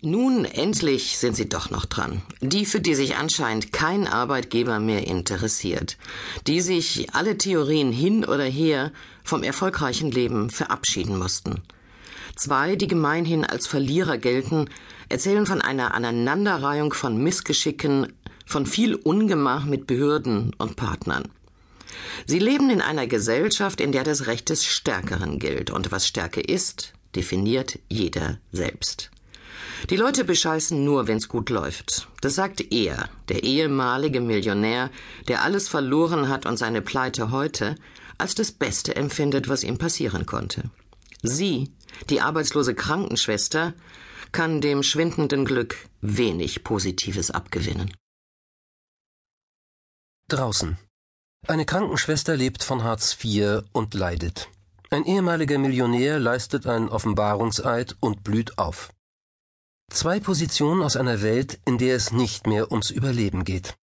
Nun, endlich sind Sie doch noch dran. Die, für die sich anscheinend kein Arbeitgeber mehr interessiert. Die sich alle Theorien hin oder her vom erfolgreichen Leben verabschieden mussten. Zwei, die gemeinhin als Verlierer gelten, erzählen von einer Aneinanderreihung von Missgeschicken, von viel Ungemach mit Behörden und Partnern. Sie leben in einer Gesellschaft, in der das Recht des Stärkeren gilt, und was Stärke ist, definiert jeder selbst. Die Leute bescheißen nur, wenn's gut läuft. Das sagt er, der ehemalige Millionär, der alles verloren hat und seine Pleite heute als das Beste empfindet, was ihm passieren konnte. Sie, die arbeitslose Krankenschwester, kann dem schwindenden Glück wenig Positives abgewinnen. Draußen. Eine Krankenschwester lebt von Hartz IV und leidet. Ein ehemaliger Millionär leistet einen Offenbarungseid und blüht auf. Zwei Positionen aus einer Welt, in der es nicht mehr ums Überleben geht.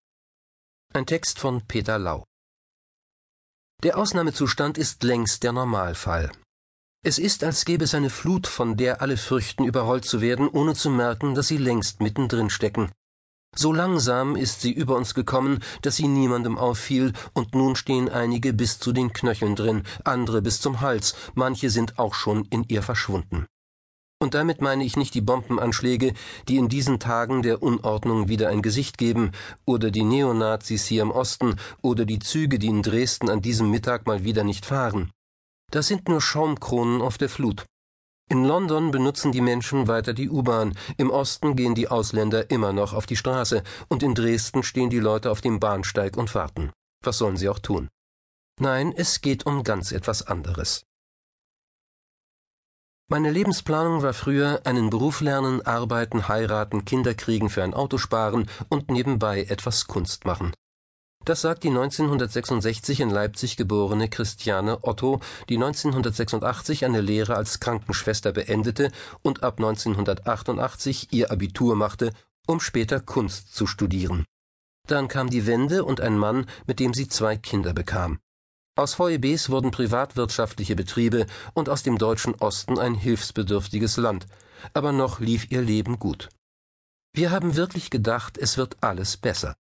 Ein Text von Peter Lau. Der Ausnahmezustand ist längst der Normalfall. Es ist, als gäbe es eine Flut, von der alle fürchten, überrollt zu werden, ohne zu merken, dass sie längst mittendrin stecken. So langsam ist sie über uns gekommen, dass sie niemandem auffiel, und nun stehen einige bis zu den Knöcheln drin, andere bis zum Hals, manche sind auch schon in ihr verschwunden. Und damit meine ich nicht die Bombenanschläge, die in diesen Tagen der Unordnung wieder ein Gesicht geben, oder die Neonazis hier im Osten, oder die Züge, die in Dresden an diesem Mittag mal wieder nicht fahren. Das sind nur Schaumkronen auf der Flut. In London benutzen die Menschen weiter die U-Bahn, im Osten gehen die Ausländer immer noch auf die Straße, und in Dresden stehen die Leute auf dem Bahnsteig und warten. Was sollen sie auch tun? Nein, es geht um ganz etwas anderes. Meine Lebensplanung war früher einen Beruf lernen, arbeiten, heiraten, Kinder kriegen, für ein Auto sparen und nebenbei etwas Kunst machen. Das sagt die 1966 in Leipzig geborene Christiane Otto, die 1986 eine Lehre als Krankenschwester beendete und ab 1988 ihr Abitur machte, um später Kunst zu studieren. Dann kam die Wende und ein Mann, mit dem sie zwei Kinder bekam. Aus VEBs wurden privatwirtschaftliche Betriebe und aus dem deutschen Osten ein hilfsbedürftiges Land, aber noch lief ihr Leben gut. Wir haben wirklich gedacht, es wird alles besser.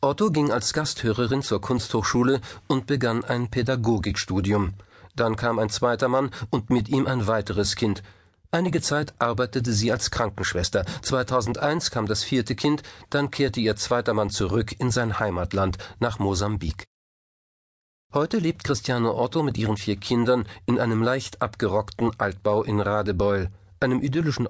Otto ging als Gasthörerin zur Kunsthochschule und begann ein Pädagogikstudium. Dann kam ein zweiter Mann und mit ihm ein weiteres Kind. Einige Zeit arbeitete sie als Krankenschwester. 2001 kam das vierte Kind, dann kehrte ihr zweiter Mann zurück in sein Heimatland, nach Mosambik. Heute lebt Christiane Otto mit ihren vier Kindern in einem leicht abgerockten Altbau in Radebeul, einem idyllischen